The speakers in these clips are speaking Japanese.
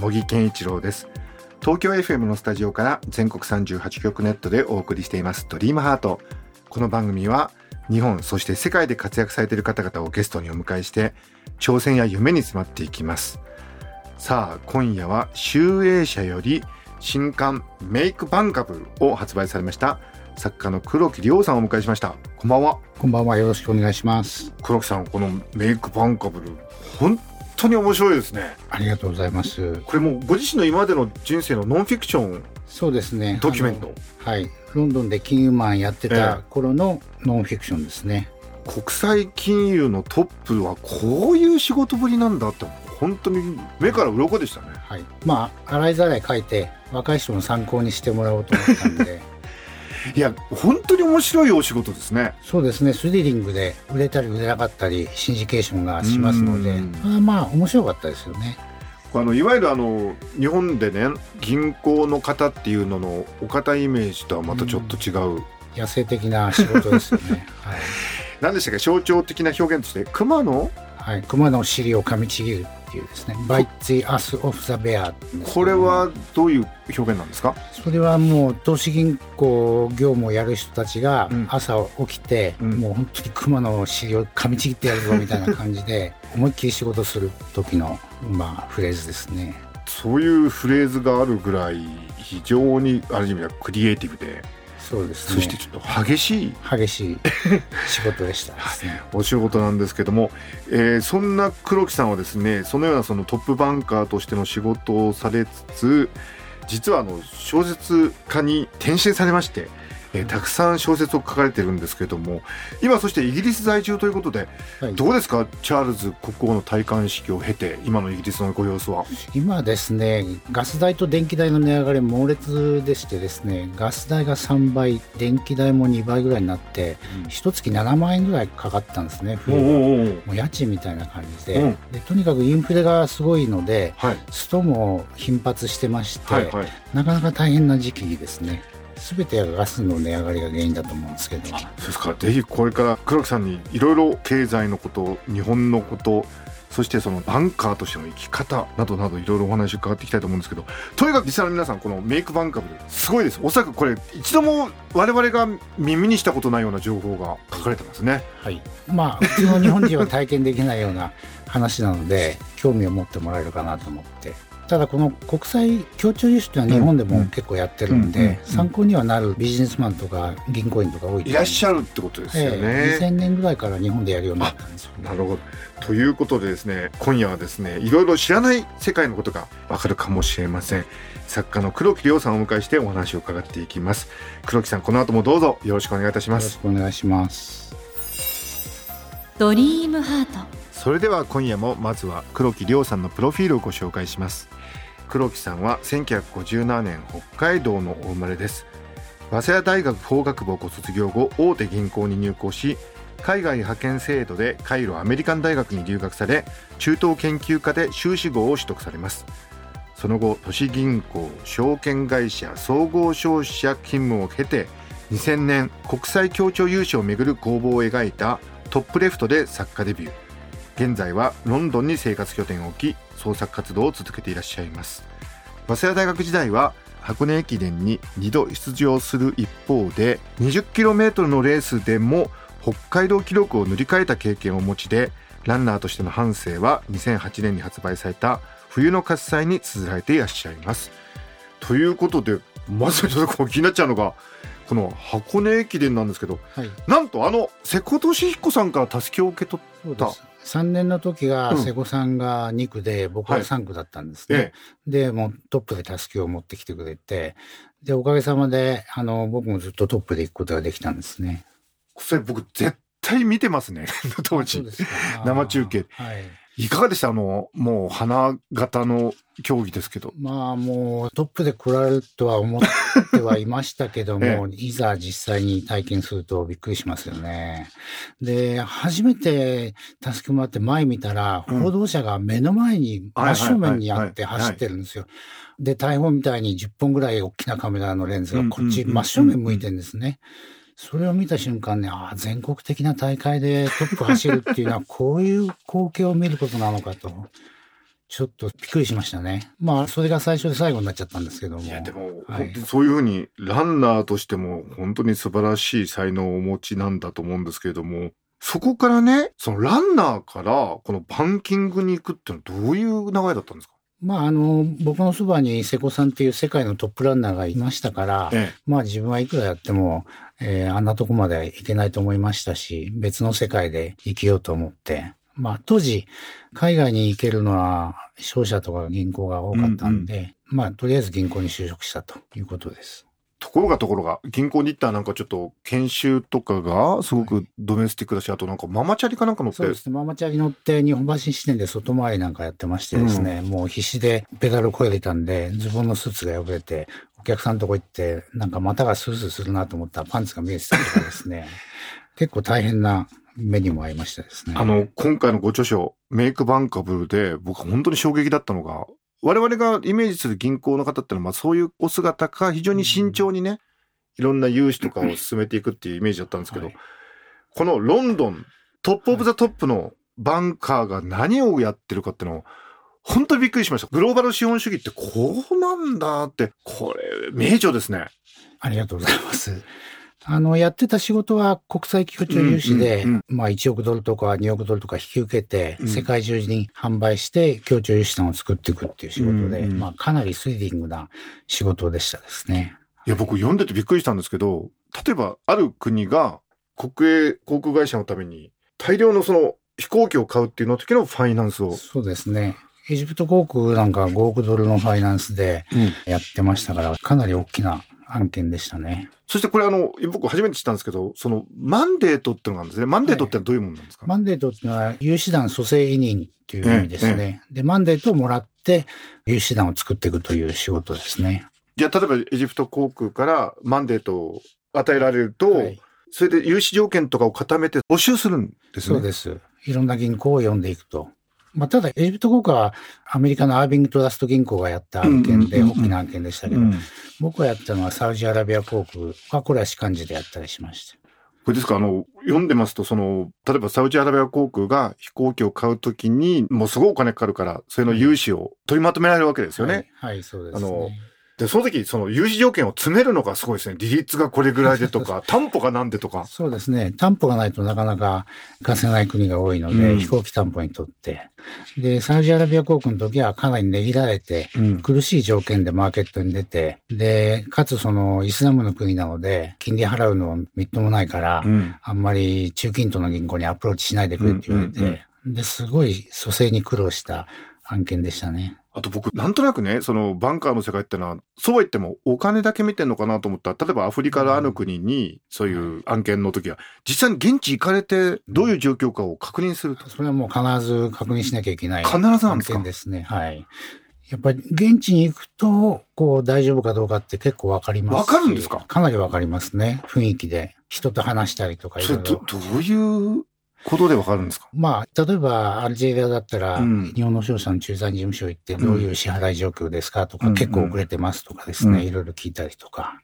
茂木健一郎です。東京 FM のスタジオから全国38局ネットでお送りしていますドリームハート。この番組は日本そして世界で活躍されている方々をゲストにお迎えして挑戦や夢に詰まっていきます。さあ今夜は集英社より新刊メイクバンカブルを発売されました作家の黒木亮さんをお迎えしました。こんばんは。こんばんは。よろしくお願いします。黒木さんこのメイクバンカブル本当に面白いですね。ありがとうございます。これもご自身の今までの人生のノンフィクションそうですね。ドキュメント。はい。ロンドンで金融マンやってた頃のノンフィクションですね、えー、国際金融のトップはこういう仕事ぶりなんだって本当に目から鱗でしたね。はい。まあ洗いざらい書いて若い人の参考にしてもらおうと思ったんで いや本当に面白いお仕事ですね。そうですね。スリリングで売れたり売れなかったりシンジケーションがしますので。あまあ面白かったですよね。あのいわゆるあの日本でね銀行の方っていうののお堅いイメージとはまたちょっと違う、野生的な仕事ですよね、はい、何でしたか象徴的な表現として熊の？はい熊の尻を噛みちぎるっていうですね「Bite the Ass of the Bear」これはどういう表現なんですか？それはもう投資銀行業務をやる人たちが朝起きて、うん、もう本当に熊の尻を噛みちぎってやるぞみたいな感じで 思いっきり仕事する時の、まあ、フレーズですね。そういうフレーズがあるぐらい非常にある意味ではクリエイティブでそうです、ね、そしてちょっと激しい激しい仕事でした、ね、お仕事なんですけども、えー、そんな黒木さんはですねそのようなそのトップバンカーとしての仕事をされつつ実はあの小説家に転身されましてえー、たくさん小説を書かれてるんですけれども今そしてイギリス在住ということで、はい、どうですか？チャールズ国王の戴冠式を経て今のイギリスのご様子は。今ですねガス代と電気代の値上がり猛烈でしてですねガス代が3倍電気代も2倍ぐらいになって一、うん、月7万円ぐらいかかったんですね冬もう家賃みたいな感じで。うん、でとにかくインフレがすごいので、はい、ストも頻発してまして、はいはい、なかなか大変な時期ですね。全てがガスの値上がりが原因だと思うんですけど。そうですか。ぜひこれから黒木さんにいろいろ経済のこと日本のことそしてそのバンカーとしての生き方などなどいろいろお話伺っていきたいと思うんですけどとにかく実際の皆さんこのメイクバンカブルすごいです。おそらくこれ一度も我々が耳にしたことないような情報が書かれてますね。はい。まあ普通の日本人は体験できないような話なので興味を持ってもらえるかなと思ってただこの国際協調輸出っていうのは日本でも結構やってるんで、参考にはなるビジネスマンとか銀行員とか多いいらっしゃるってことですよね、えー、2000年ぐらいから日本でやるようになったんですよ、ね、なるほど。ということでですね今夜はですねいろいろ知らない世界のことがわかるかもしれません。作家の黒木亮さんをお迎えしてお話を伺っていきます。黒木さんこの後もどうぞよろしくお願いいたします。よろしくお願いします。ドリームハート。それでは今夜もまずは黒木亮さんのプロフィールをご紹介します黒木さんは1957年北海道のお生まれです。早稲田大学法学部をご卒業後大手銀行に入行し海外派遣制度でカイロアメリカン大学に留学され中東研究科で修士号を取得されます。その後都市銀行証券会社総合商社勤務を経て2000年国際協調優勝をめぐる工房を描いたトップレフトで作家デビュー。現在はロンドンに生活拠点を置き創作活動を続けていらっしゃいます。早稲田大学時代は箱根駅伝に2度出場する一方で 20km のレースでも北海道記録を塗り替えた経験をお持ちでランナーとしての半生は2008年に発売された冬の喝采に綴られていらっしゃいます。ということでまずちょっと気になっちゃうのがこの箱根駅伝なんですけど、はい、なんとあの瀬古利彦さんからたすきを受け取った3年の時が瀬古さんが2区で、僕は3区だったんですね。はい、で、もうトップでたすきを持ってきてくれて、で、おかげさまで、あの、僕もずっとトップで行くことができたんですね。それ僕絶対見てますね、当時。生中継。はい。いかがでした？あの、もう花形の競技ですけど。まあもうトップで来られるとは思ってはいましたけども、えいざ実際に体験するとびっくりしますよね。で、初めて助けもらって前見たら、うん報道者が目の前に真正面にあって走ってるんですよ。で、大砲みたいに10本ぐらい大きなカメラのレンズがこっちうんうんうん真正面向いてるんですね。それを見た瞬間ね、ああ、全国的な大会でトップ走るっていうのは、こういう光景を見ることなのかと。ちょっとびっくりしましたね。まあ、それが最初で最後になっちゃったんですけども。いや、でも、はいそういうふうに、ランナーとしても本当に素晴らしい才能をお持ちなんだと思うんですけれども、そこからね、そのランナーからこのバンキングに行くっていうのはどういう流れだったんですか？まあ、あの、僕のそばに瀬古さんっていう世界のトップランナーがいましたから、えまあ自分はいくらやっても、えーあんなとこまではいけないと思いましたし、別の世界で生きようと思って、まあ当時、海外に行けるのは商社とか銀行が多かったんで、まあとりあえず銀行に就職したということです。ところがところが、銀行に行ったらなんかちょっと研修とかがすごくドメスティックだし、あとなんかママチャリかなんか乗ってそう、ですね。ママチャリ乗って日本橋支店で外回りなんかやってましてですね、もう必死でペダルこいでたんで、ズボンのスーツが破れて、お客さんのとこ行って、なんか股がスースーするなと思ったらパンツが見えてたとかですね、結構大変な目にも遭いましたですね。あの、今回のご著書、メイクバンカブルで、僕は本当に衝撃だったのが、我々がイメージする銀行の方ってのは、まあそういうお姿か、非常に慎重にね、いろんな融資とかを進めていくっていうイメージだったんですけど、はいこのロンドン、 top of the top のバンカーが何をやってるかっていうのを、本当にびっくりしました。グローバル資本主義ってこうなんだって、これ、名著ですね。ありがとうございます。あの、やってた仕事は国際協調融資で、うんうんまあ1億ドルとか2億ドルとか引き受けて、うん世界中に販売して協調融資団を作っていくっていう仕事で、うんうんまあかなりスリリングな仕事でしたですね。いや、僕読んでてびっくりしたんですけど、例えばある国が国営航空会社のために大量のその飛行機を買うっていうの時のファイナンスを。そうですね。エジプト航空なんか5億ドルのファイナンスでうんやってましたから、かなり大きな案件でしたね。そしてこれあの、僕初めて知ったんですけど、そのマンデートっていうのがあるんですね。マンデートってのはどういうものなんですか、マンデートってのは、融資団蘇生委任っていう意味ですね。で、マンデートをもらって、融資団を作っていくという仕事ですね。じゃあ例えばエジプト航空からマンデートを与えられると、はいそれで融資条件とかを固めて募集するんですね。そうです。いろんな銀行を読んでいくと。まあ、ただ、エジプト航空はアメリカのアービングトラスト銀行がやった案件で、大きな案件でしたけど、うん僕がやったのはサウジアラビア航空は、これは士官時でやったりしました。これですか、あの、読んでますと、その、例えばサウジアラビア航空が飛行機を買うときに、もうすごいお金かかるから、それの融資を取りまとめられるわけですよね。はい、はい、そうです、ね。あので、その時、その融資条件を詰めるのがすごいですね。利率がこれぐらいでとか、担保がなんでとか。そうですね。担保がないとなかなか貸せない国が多いので、うん飛行機担保にとって。で、サウジアラビア航空の時はかなり値切られて、うん。苦しい条件でマーケットに出て、で、かつそのイスラムの国なので、金利払うのみっともないから、うん。あんまり中近東の銀行にアプローチしないでくれって言われて、うんうんで、すごい蘇生に苦労した案件でしたね。あと僕、なんとなくね、そのバンカーの世界ってのは、そうは言ってもお金だけ見てんのかなと思ったら、例えばアフリカのある国に、そういう案件の時は、実際に現地行かれて、どういう状況かを確認すると。それはもう必ず確認しなきゃいけない必ずなん案ですか？件ですね。はい。やっぱり現地に行くと、こう大丈夫かどうかって結構わかりますしわかるんですか？かなりわかりますね。雰囲気で。人と話したりとかいろいろど、。どういうことでわかるんですか？まあ、例えば、アルジェリアだったら、うん。日本の商社の駐在事務所行って、うん。どういう支払い状況ですかとか、うん。結構遅れてますとかですね、うん。いろいろ聞いたりとか。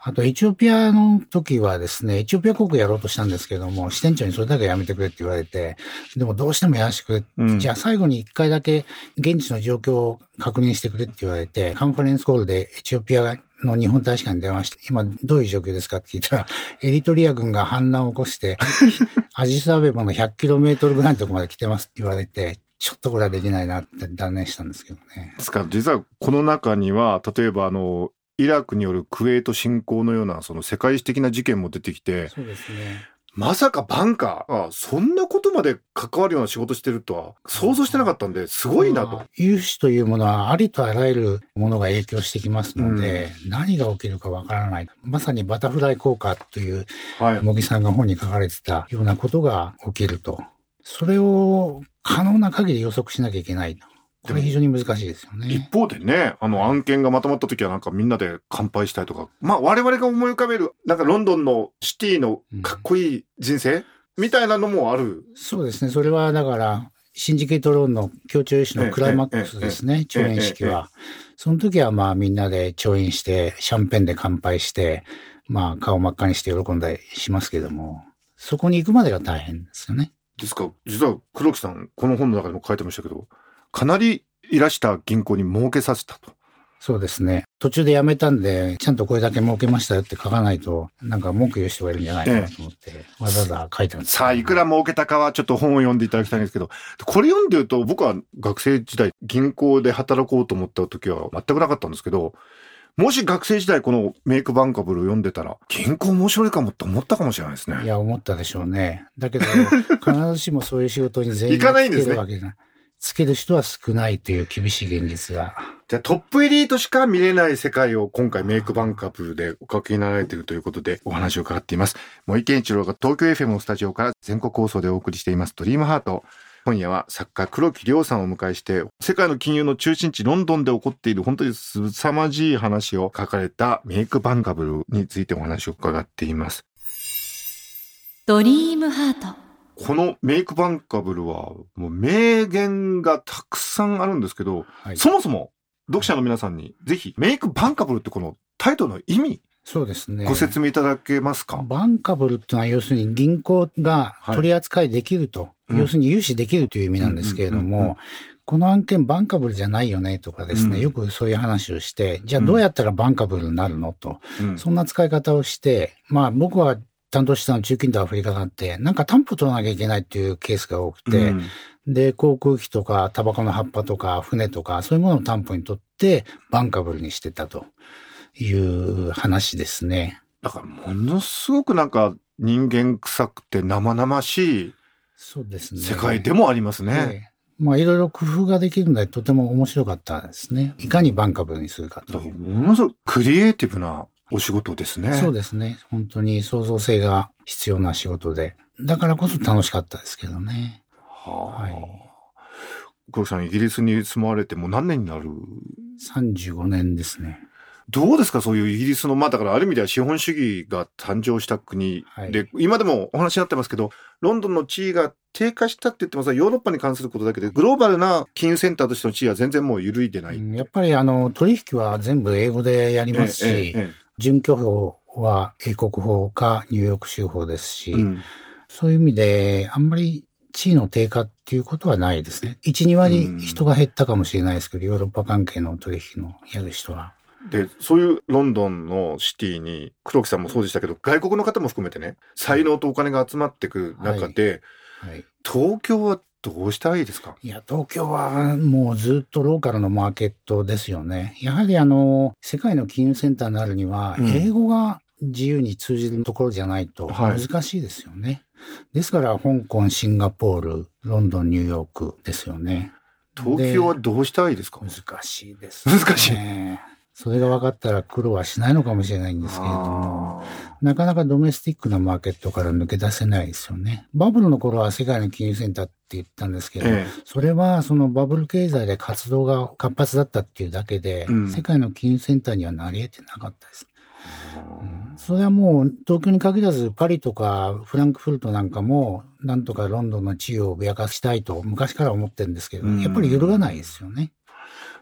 あと、エチオピアの時はですね、エチオピア航空やろうとしたんですけども、支店長にそれだけやめてくれって言われて、でもどうしてもやらせてくれ。うん。じゃあ最後に一回だけ現地の状況を確認してくれって言われて、カンファレンスコールでエチオピアの日本大使館に電話して、今どういう状況ですかって聞いたら、エリトリア軍が反乱を起こして、アジスアベバの 100km ぐらいのところまで来てますって言われて、ちょっとこれはできないなって断念したんですけどね。ですから、実はこの中には、例えばあの、イラクによるクウェート侵攻のような、その世界史的な事件も出てきて、そうですね。まさかバンカーがそんなことまで関わるような仕事してるとは想像してなかったんで、すごいなとまあ。融資というものはありとあらゆるものが影響してきますので、何が起きるかわからない。まさにバタフライ効果という、はい。茂木さんが本に書かれてたようなことが起きると。それを可能な限り予測しなきゃいけない。これ非常に難しいですよね。一方でね、あの案件がまとまった時はなんかみんなで乾杯したいとか、まあ我々が思い浮かべる、なんかロンドンのシティのかっこいい人生、みたいなのもある。そうですね。それはだから、シンジケートローンの協調融資のクライマックスですね、調印式は。その時はまあみんなで調印して、シャンペンで乾杯して、まあ顔真っ赤にして喜んだりしますけども、そこに行くまでが大変ですよね。ですか、実は黒木さん、この本の中でも書いてましたけど、かなりいらした銀行に儲けさせたと。そうですね。途中で辞めたんで、ちゃんとこれだけ儲けましたよって書かないと、なんか文句言う人がいるんじゃないかなと思って、わざわざ書いたんです。さあ、いくら儲けたかはちょっと本を読んでいただきたいんですけど、これ読んでると僕は学生時代銀行で働こうと思った時は全くなかったんですけど、もし学生時代このメイクバンカブルを読んでたら、銀行面白いかもって思ったかもしれないですね。いや、思ったでしょうね。だけど、必ずしもそういう仕事に全員行かないんですねつける人は少ないという厳しい現実が。じゃあトップエリートしか見れない世界を今回メイクバンカブルでお書きになられているということでお話を伺っています。森健一郎が東京 FM のスタジオから全国放送でお送りしていますドリームハート。今夜は作家黒木亮さんをお迎えして世界の金融の中心地ロンドンで起こっている本当に凄まじい話を書かれたメイクバンカブルについてお話を伺っています。ドリームハートこのメイクバンカブルはもう名言がたくさんあるんですけど、はい。そもそも読者の皆さんにぜひメイクバンカブルってこのタイトルの意味そうですね。ご説明いただけますか、バンカブルっていうのは要するに銀行が取り扱いできると、うん。要するに融資できるという意味なんですけれども、この案件バンカブルじゃないよねとかですね、うん。よくそういう話をして、じゃあどうやったらバンカブルになるのと、うん。そんな使い方をして、まあ僕は担当したのは中近東アフリカがあって、なんか担保取らなきゃいけないっていうケースが多くて、うんで、航空機とかタバコの葉っぱとか船とかそういうものを担保に取ってバンカブルにしてたという話ですね。だからものすごくなんか人間臭くて生々しいそうですね。世界でもありますね。ええまあいろいろ工夫ができるのでとても面白かったですね。いかにバンカブルにするかとだからものすごくクリエイティブなお仕事ですね。そうですね。本当に創造性が必要な仕事で。だからこそ楽しかったですけどね。はあ。はい黒木さん、イギリスに住まわれてもう何年になる？35年ですね。どうですか？そういうイギリスの、まあだからある意味では資本主義が誕生した国はいで、今でもお話になってますけど、ロンドンの地位が低下したって言ってもさ、ヨーロッパに関することだけで、グローバルな金融センターとしての地位は全然もう揺るいでない。うんやっぱりあの取引は全部英語でやりますし、えええ準拠法は英国法かニューヨーク州法ですし、えうんそういう意味であんまり地位の低下っていうことはないですね。1、2割人が減ったかもしれないですけど、ヨーロッパ関係の取引のやる人は。で、そういうロンドンのシティに、黒木さんもそうでしたけど、外国の方も含めてね、才能とお金が集まってく中で、はい。東京はどうしたらいいですか？いや、東京はもうずっとローカルのマーケットですよね。やはりあの、世界の金融センターになるには、うん英語が自由に通じるところじゃないとはい難しいですよね。ですから、香港、シンガポール、ロンドン、ニューヨークですよね。東京はどうしたらいいですか？難しいです、ね。難しいそれが分かったら苦労はしないのかもしれないんですけれども、あなかなかドメスティックなマーケットから抜け出せないですよね。バブルの頃は世界の金融センターって言ったんですけど、ーえそれはそのバブル経済で活動が活発だったっていうだけで、うん世界の金融センターにはなり得てなかったです。えそれはもう東京に限らずパリとかフランクフルトなんかもなんとかロンドンの地位を脅かしたいと昔から思ってるんですけど、うんやっぱり揺るがないですよね。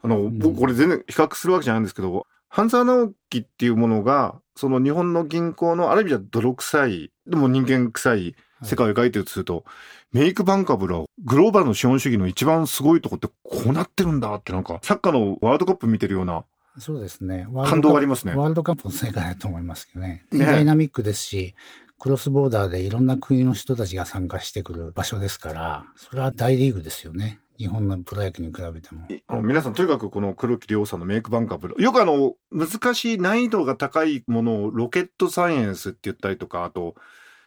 あの、僕これ全然比較するわけじゃないんですけど、半沢直樹っていうものが、その日本の銀行のある意味では泥臭い、でも人間臭い世界を描いてるとすると、メイクバンカブルはグローバルの資本主義の一番すごいとこってこうなってるんだってなんか、サッカーのワールドカップ見てるようなそうですね。感動がありますね。ワールドカップの世界だと思いますけどね。ねダイナミックですし、クロスボーダーでいろんな国の人たちが参加してくる場所ですから、それは大リーグですよね。日本のプロ野球に比べても。皆さんとにかくこの黒木亮さんの Make Bankable。よくあの、難しい難易度が高いものを rocket science って言ったりとか、あと、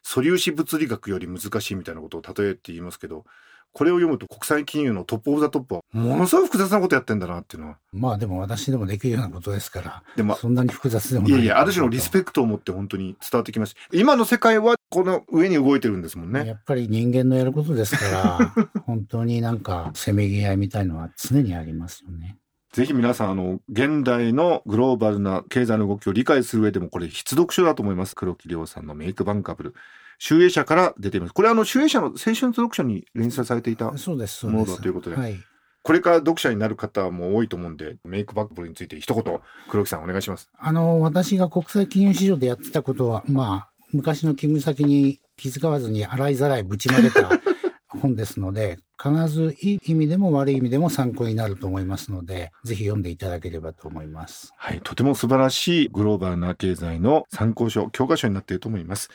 素粒子物理学より難しいみたいなことを例えて言いますけど、これを読むと国際金融の top of the top はものすごく複雑なことやってんだなっていうのは。まあでも私でもできるようなことですから、でも、そんなに複雑でもない。いやいや、ある種のリスペクトを持って本当に伝わってきます。今の世界はこの上に動いてるんですもんね。やっぱり人間のやることですから、本当になんかせめぎ合いみたいのは常にありますよね。ぜひ皆さん、あの、現代のグローバルな経済の動きを理解する上でも、これ必読書だと思います。黒木亮さんのメイクバンカブル。集英社から出ています。これあの、集英社の青春読書に連載されていた。そうです、そうも。のだということではい。これから読者になる方も多いと思うんで、メイクバンカブルについて一言、黒木さんお願いします。あの、私が国際金融市場でやってたことは、まあ、昔の勤務先に気遣わずに洗いざらいぶちまけた本ですので、必ずいい意味でも悪い意味でも参考になると思いますので、ぜひ読んでいただければと思います。はい、とても素晴らしいグローバルな経済の参考書、教科書になっていると思います。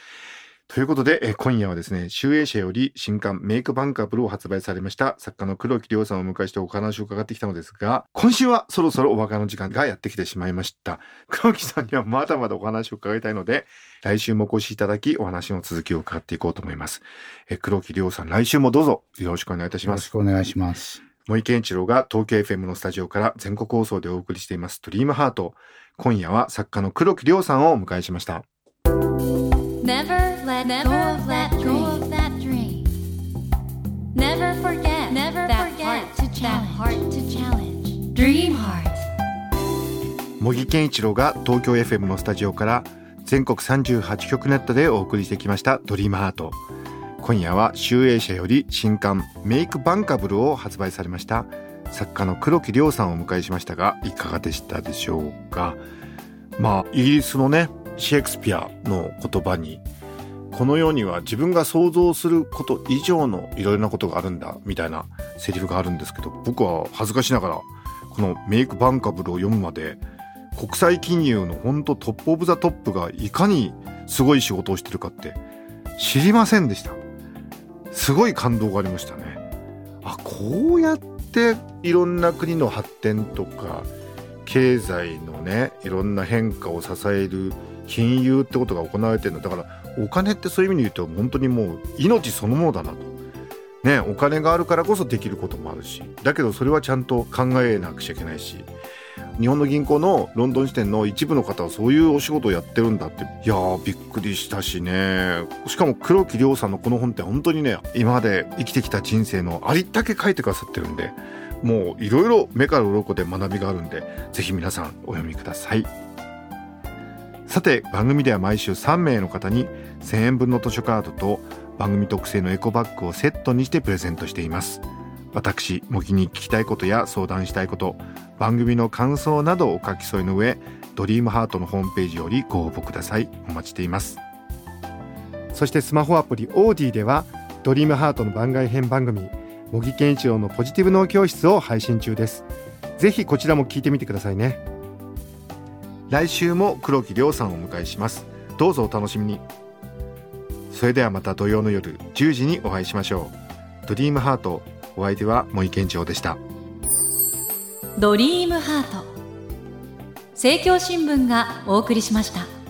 ということで、えー今夜はですね、集英社より新刊メイクバンカブルを発売されました作家の黒木亮さんをお迎えしてお話を伺ってきたのですが、今週はそろそろお別れの時間がやってきてしまいました。黒木さんにはまだまだお話を伺いたいので、来週もお越しいただき、お話の続きを伺っていこうと思います。えー黒木亮さん、来週もどうぞよろしくお願いいたしよろします。くお願いします。森健一郎が東京 FM のスタジオから全国放送でお送りしていますドリームハート。今夜は作家の黒木亮さんをお迎えしました。Never let go of that dream. Never forget Never that heart to challenge. heart to challenge. Dream heart. 茂木健一郎が東京 FM のスタジオから全国38局ネットでお送りしてきましたドリームハート。今夜は集英社より新刊メイクバンカブルを発売されました作家の黒木亮さんをお迎えしましたがいかがでしたでしょうか？まあイギリスのねシェイクスピアの言葉にこの世には自分が想像すること以上のいろいろなことがあるんだみたいなセリフがあるんですけど僕は恥ずかしながらこの Make Bankable を読むまで国際金融の本当 top of the top がいかにすごい仕事をしてるかって知りませんでした。すごい感動がありましたね。あこうやっていろんな国の発展とか経済のねいろんな変化を支える金融ってことが行われてるの。だからお金ってそういう意味で言うと本当にもう命そのものだなと。ねお金があるからこそできることもあるし。だけどそれはちゃんと考えなくちゃいけないし。日本の銀行のロンドン支店の一部の方はそういうお仕事をやってるんだって。いやーびっくりしたしね。しかも黒木亮さんのこの本って本当にね今まで生きてきた人生のありったけ書いてくださってるんで。もういろいろ目から鱗で学びがあるんでぜひ皆さんお読みください。さて番組では毎週3名の方に1000円分の図書カードと番組特製のエコバッグをセットにしてプレゼントしています。私模擬に聞きたいことや相談したいこと番組の感想などをお書き添えの上ドリームハートのホームページよりご応募ください。お待ちしています。そしてスマホアプリオーディではドリームハートの番外編番組模擬健一郎のポジティブ脳教室を配信中です。ぜひこちらも聞いてみてくださいね。来週も黒木亮さんをお迎えします。どうぞお楽しみに。それではまた土曜の夜10時にお会いしましょう。ドリームハートお相手は森健一郎でした。ドリームハート。政教新聞がお送りしました。